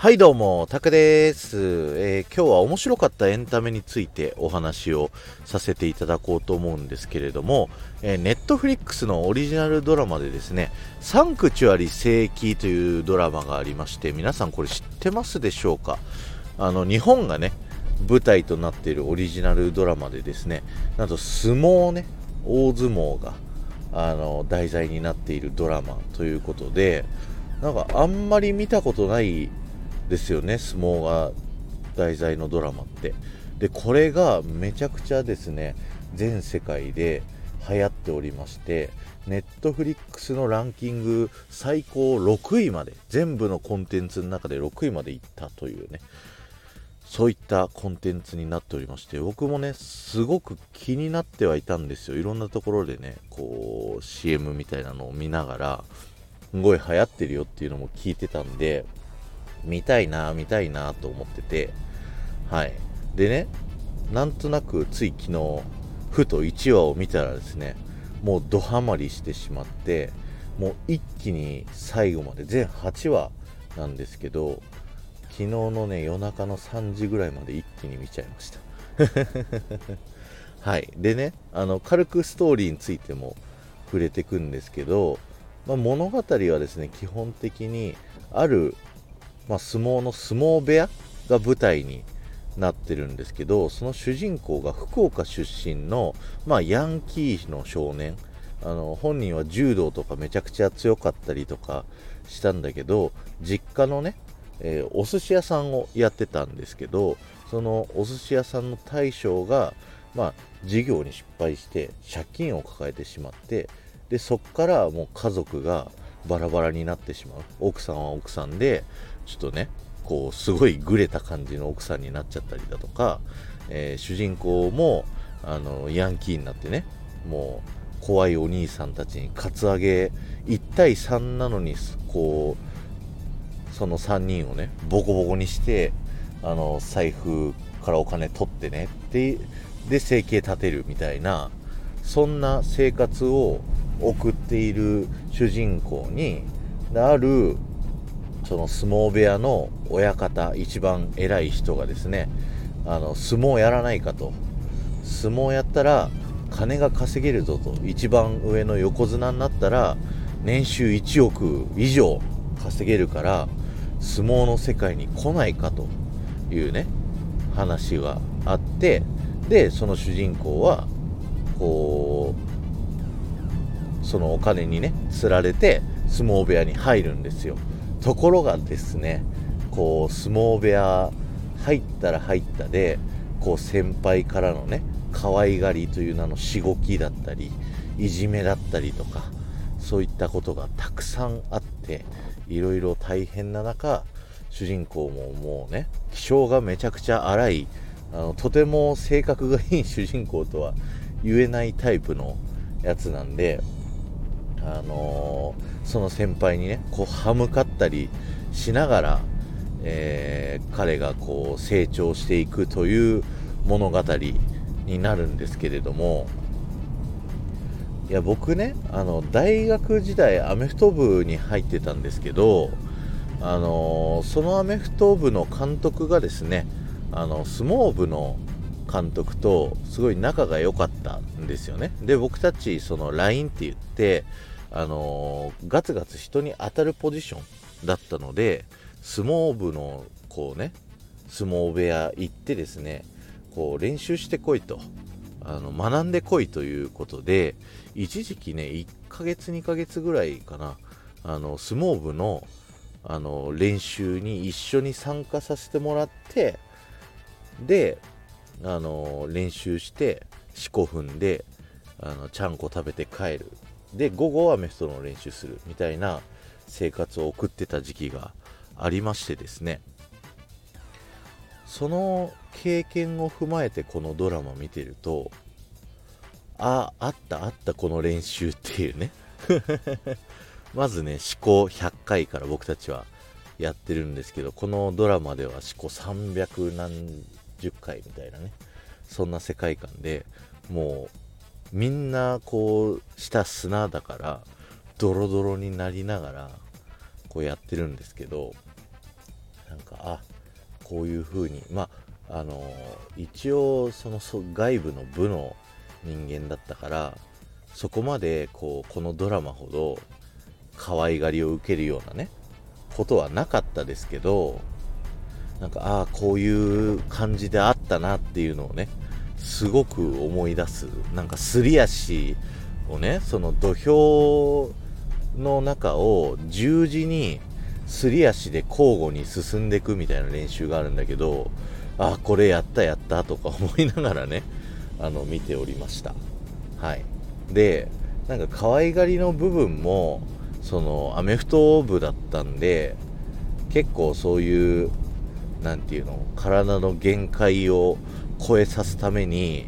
はいどうも、タクです、えー、今日は面白かったエンタメについてお話をさせていただこうと思うんですけれども、えー、ネットフリックスのオリジナルドラマでですね、サンクチュアリ聖域というドラマがありまして、皆さんこれ知ってますでしょうか？あの、日本がね、舞台となっているオリジナルドラマでですね、なんと相撲ね、大相撲が、あの、題材になっているドラマということで、なんかあんまり見たことないですよね相撲が題材のドラマって。でこれがめちゃくちゃですね全世界で流行っておりましてネットフリックスのランキング最高6位まで全部のコンテンツの中で6位までいったというねそういったコンテンツになっておりまして僕もねすごく気になってはいたんですよ。いろんなところでねこう CM みたいなのを見ながらすごい流行ってるよっていうのも聞いてたんで見たいな、見たいなと思ってて、はい。でね、なんとなくつい昨日、ふと1話を見たらですね、もうドハマりしてしまって、もう一気に最後まで、全8話なんですけど、昨日のね、夜中の3時ぐらいまで一気に見ちゃいました。はい。でね、あの、軽くストーリーについても触れてくんですけど、まあ、物語はですね、基本的にあるまあ、相撲の相撲部屋が舞台になってるんですけどその主人公が福岡出身の、まあ、ヤンキーの少年。あの本人は柔道とかめちゃくちゃ強かったりとかしたんだけど実家のね、えー、お寿司屋さんをやってたんですけどそのお寿司屋さんの大将が、まあ、事業に失敗して借金を抱えてしまってでそっからもう家族がバラバラになってしまう。奥さんは奥さんでちょっとねこうすごいグレた感じの奥さんになっちゃったりだとか、えー、主人公もあのヤンキーになってねもう怖いお兄さんたちにカツアゲ1対3なのにこうその3人をねボコボコにしてあの財布からお金取ってねでで生計立てるみたいなそんな生活を送っている主人公にあるその相撲部屋の親方一番偉い人がですねあの相撲やらないかと。相撲やったら金が稼げるぞと。一番上の横綱になったら年収1億以上稼げるから相撲の世界に来ないかと。いうね話があってでその主人公はこうそのお金にね釣られて相撲部屋に入るんですよ。ところがですねこう相撲部屋入ったら入ったでこう先輩からのね可愛がりという名のしごきだったりいじめだったりとかそういったことがたくさんあっていろいろ大変な中主人公ももうね気性がめちゃくちゃ荒いあのとても性格がいい主人公とは言えないタイプのやつなんであのー、その先輩にねこう歯向かったりしながら、えー、彼がこう成長していくという物語になるんですけれどもいや僕ねあの大学時代アメフト部に入ってたんですけどあのー、そのアメフト部の監督がですねあの相撲部の監督とすごい仲が良かったんですよね。で僕たちその LINE って言ってあのー、ガツガツ人に当たるポジションだったので相撲部のこうね相撲部屋行ってですねこう練習してこいと。あの学んでこいということで一時期ね1ヶ月2ヶ月ぐらいかなあの相撲部のあの練習に一緒に参加させてもらってであの練習して四股踏んであのちゃんこ食べて帰る。で午後はメフトロの練習するみたいな生活を送ってた時期がありましてですね。その経験を踏まえてこのドラマ見てるとああったあったこの練習っていうね。まずね思考100回から僕たちはやってるんですけどこのドラマでは思考300何十回みたいなねそんな世界観でもうみんなこうした砂だからドロドロになりながらこうやってるんですけどなんかあこういう風にまああの一応その外部の部の人間だったからそこまでこうこのドラマほど可愛がりを受けるようなねことはなかったですけどなんかああこういう感じであったなっていうのをねすごく思い出す。なんかすり足をねその土俵の中を十字にすり足で交互に進んでいくみたいな練習があるんだけどあこれやったやったとか思いながらね あの見ておりました。はい。でなんか可愛がりの部分もそのアメフト部だったんで結構そういう何て言うの体の限界を超えさすために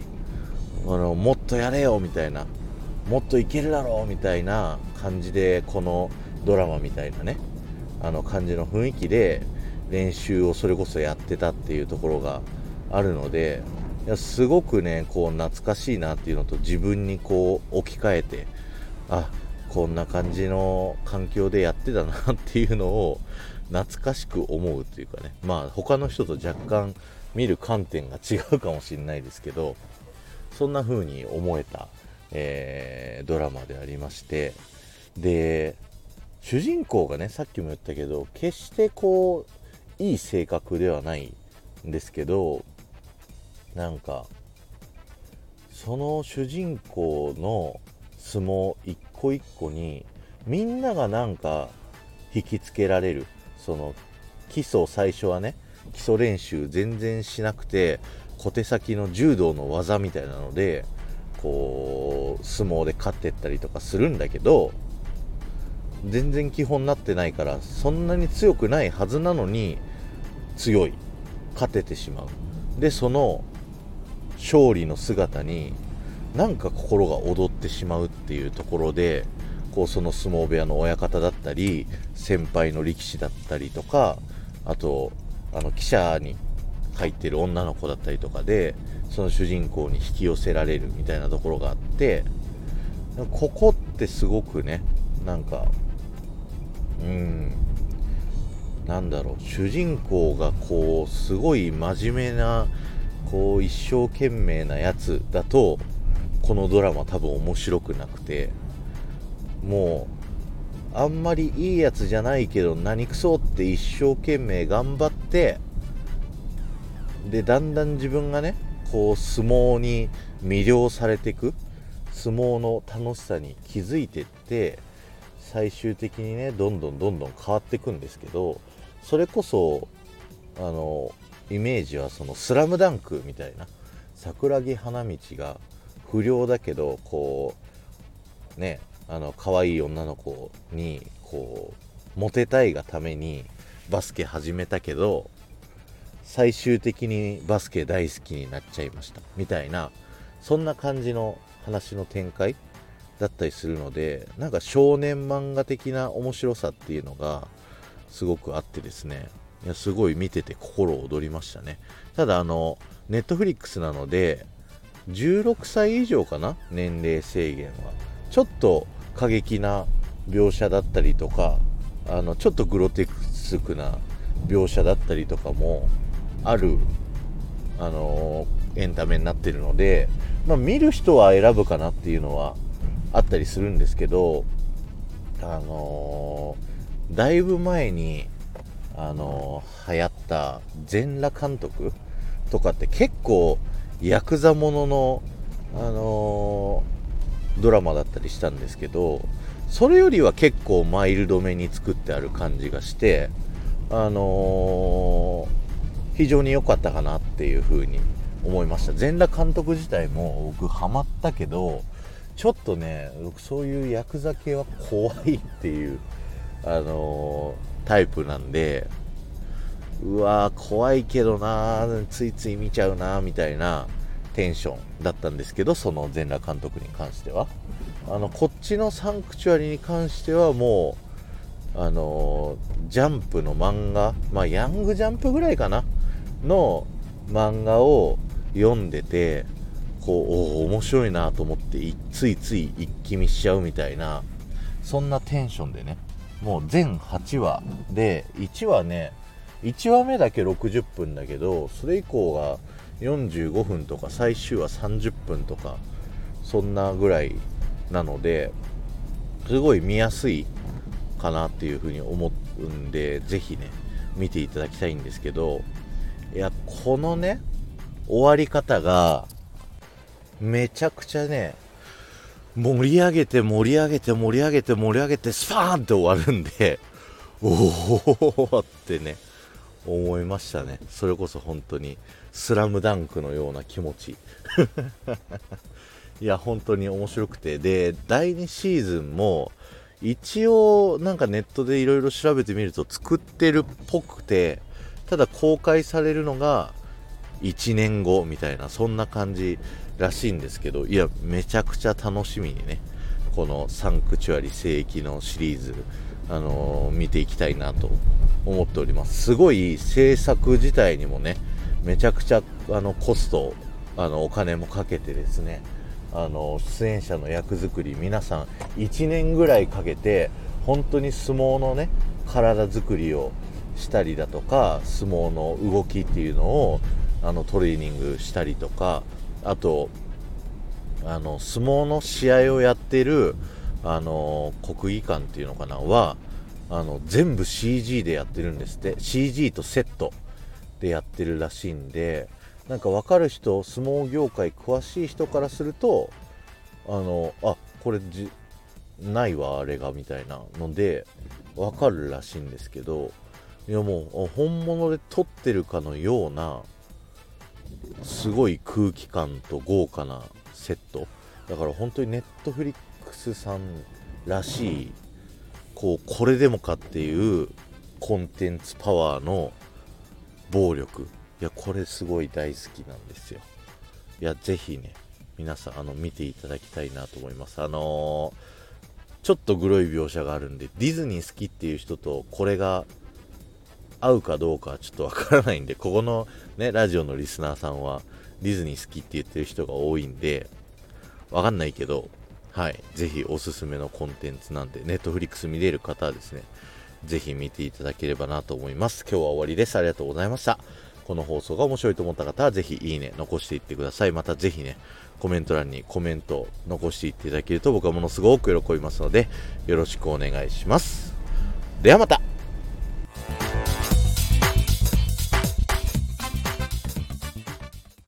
あのもっとやれよみたいなもっといけるだろうみたいな感じでこのドラマみたいなねあの感じの雰囲気で練習をそれこそやってたっていうところがあるのでいやすごくねこう懐かしいなっていうのと自分にこう置き換えてあこんな感じの環境でやってたなっていうのを懐かしく思うっていうかね。まあ他の人と若干見る観点が違うかもしれないですけどそんな風に思えた、えー、ドラマでありましてで主人公がねさっきも言ったけど決してこういい性格ではないんですけどなんかその主人公の相撲一個一個にみんながなんか引きつけられるその基礎最初はね基礎練習全然しなくて小手先の柔道の技みたいなのでこう相撲で勝ってったりとかするんだけど全然基本になってないからそんなに強くないはずなのに強い。勝ててしまう。でその勝利の姿になんか心が躍ってしまうっていうところでこうその相撲部屋の親方だったり先輩の力士だったりとかあとあの記者に入ってる女の子だったりとかでその主人公に引き寄せられるみたいなところがあってここってすごくねなんかうんなんだろう主人公がこうすごい真面目なこう一生懸命なやつだとこのドラマ多分面白くなくてもうあんまりいいやつじゃないけど何くそって一生懸命頑張ってでだんだん自分がねこう相撲に魅了されていく相撲の楽しさに気づいてって最終的にねどんどんどんどん変わっていくんですけどそれこそあのイメージはその「スラムダンクみたいな桜木花道が不良だけどこうねあの可愛い女の子にこうモテたいがためにバスケ始めたけど最終的にバスケ大好きになっちゃいました。みたいなそんな感じの話の展開だったりするのでなんか少年漫画的な面白さっていうのがすごくあってですね。いやすごい見てて心躍りましたね。ただあのネットフリックスなので16歳以上かな？年齢制限は。ちょっと過激な描写だったりとかあのちょっとグロテスクな描写だったりとかもある、あのエンタメになってるので、まあ、見る人は選ぶかなっていうのはあったりするんですけど、あの、だいぶ前に、あの、流行った全裸監督とかって結構ヤクザものの、あのー、ドラマだったりしたんですけどそれよりは結構マイルドめに作ってある感じがしてあのー、非常に良かったかなっていう風に思いました。全裸監督自体も僕ハマったけどちょっとね僕そういうヤクザ系は怖いっていうあのー、タイプなんでうわー怖いけどなついつい見ちゃうなみたいなテンションだったんですけどその全裸監督に関しては。あのこっちのサンクチュアリに関してはもうあのジャンプの漫画まあヤングジャンプぐらいかな？の漫画を読んでてこうお面白いなと思ってついつい一気見しちゃうみたいなそんなテンションでね。もう全8話で1話ね1話目だけ60分だけどそれ以降が45分とか最終話30分とかそんなぐらいなのですごい見やすいかなっていうふうに思うんでぜひね見ていただきたいんですけどいやこのね終わり方がめちゃくちゃね盛り上げて盛り上げて盛り上げて盛り上げてスパーンって終わるんでおおってね。思いましたね。それこそ本当にスラムダンクのような気持ち。いや本当に面白くて。で第2シーズンも一応なんかネットでいろいろ調べてみると作ってるっぽくてただ公開されるのが1年後みたいなそんな感じらしいんですけどいやめちゃくちゃ楽しみにねこのサンクチュアリ聖域のシリーズ。あの、見ていきたいなと思っております。すごい制作自体にもねめちゃくちゃあのコストあのお金もかけてですねあの出演者の役作り皆さん1年ぐらいかけて本当に相撲のね体作りをしたりだとか相撲の動きっていうのをあのトレーニングしたりとかあとあの相撲の試合をやってるあの国技館っていうのかな？はあの全部 CG でやってるんですって。CG とセットでやってるらしいんでなんか分かる人相撲業界詳しい人からするとあのあこれじないわあれがみたいなので分かるらしいんですけどいやもう本物で撮ってるかのようなすごい空気感と豪華なセット。だから本当にネットフリックスさんらしいこうこれでもかっていうコンテンツパワーの暴力。いやこれすごい大好きなんですよ。いやぜひね皆さんあの見ていただきたいなと思います。あのー、ちょっとグロい描写があるんでディズニー好きっていう人とこれが合うかどうかはちょっとわからないんでここのねラジオのリスナーさんはディズニー好きって言ってる人が多いんでわかんないけどはい。ぜひおすすめのコンテンツなんでネットフリックス見れる方はですねぜひ見ていただければなと思います。今日は終わりです。ありがとうございました。この放送が面白いと思った方はぜひいいね残していってください。またぜひねコメント欄にコメントを残していっていただけると僕はものすごく喜びますのでよろしくお願いします。ではまた。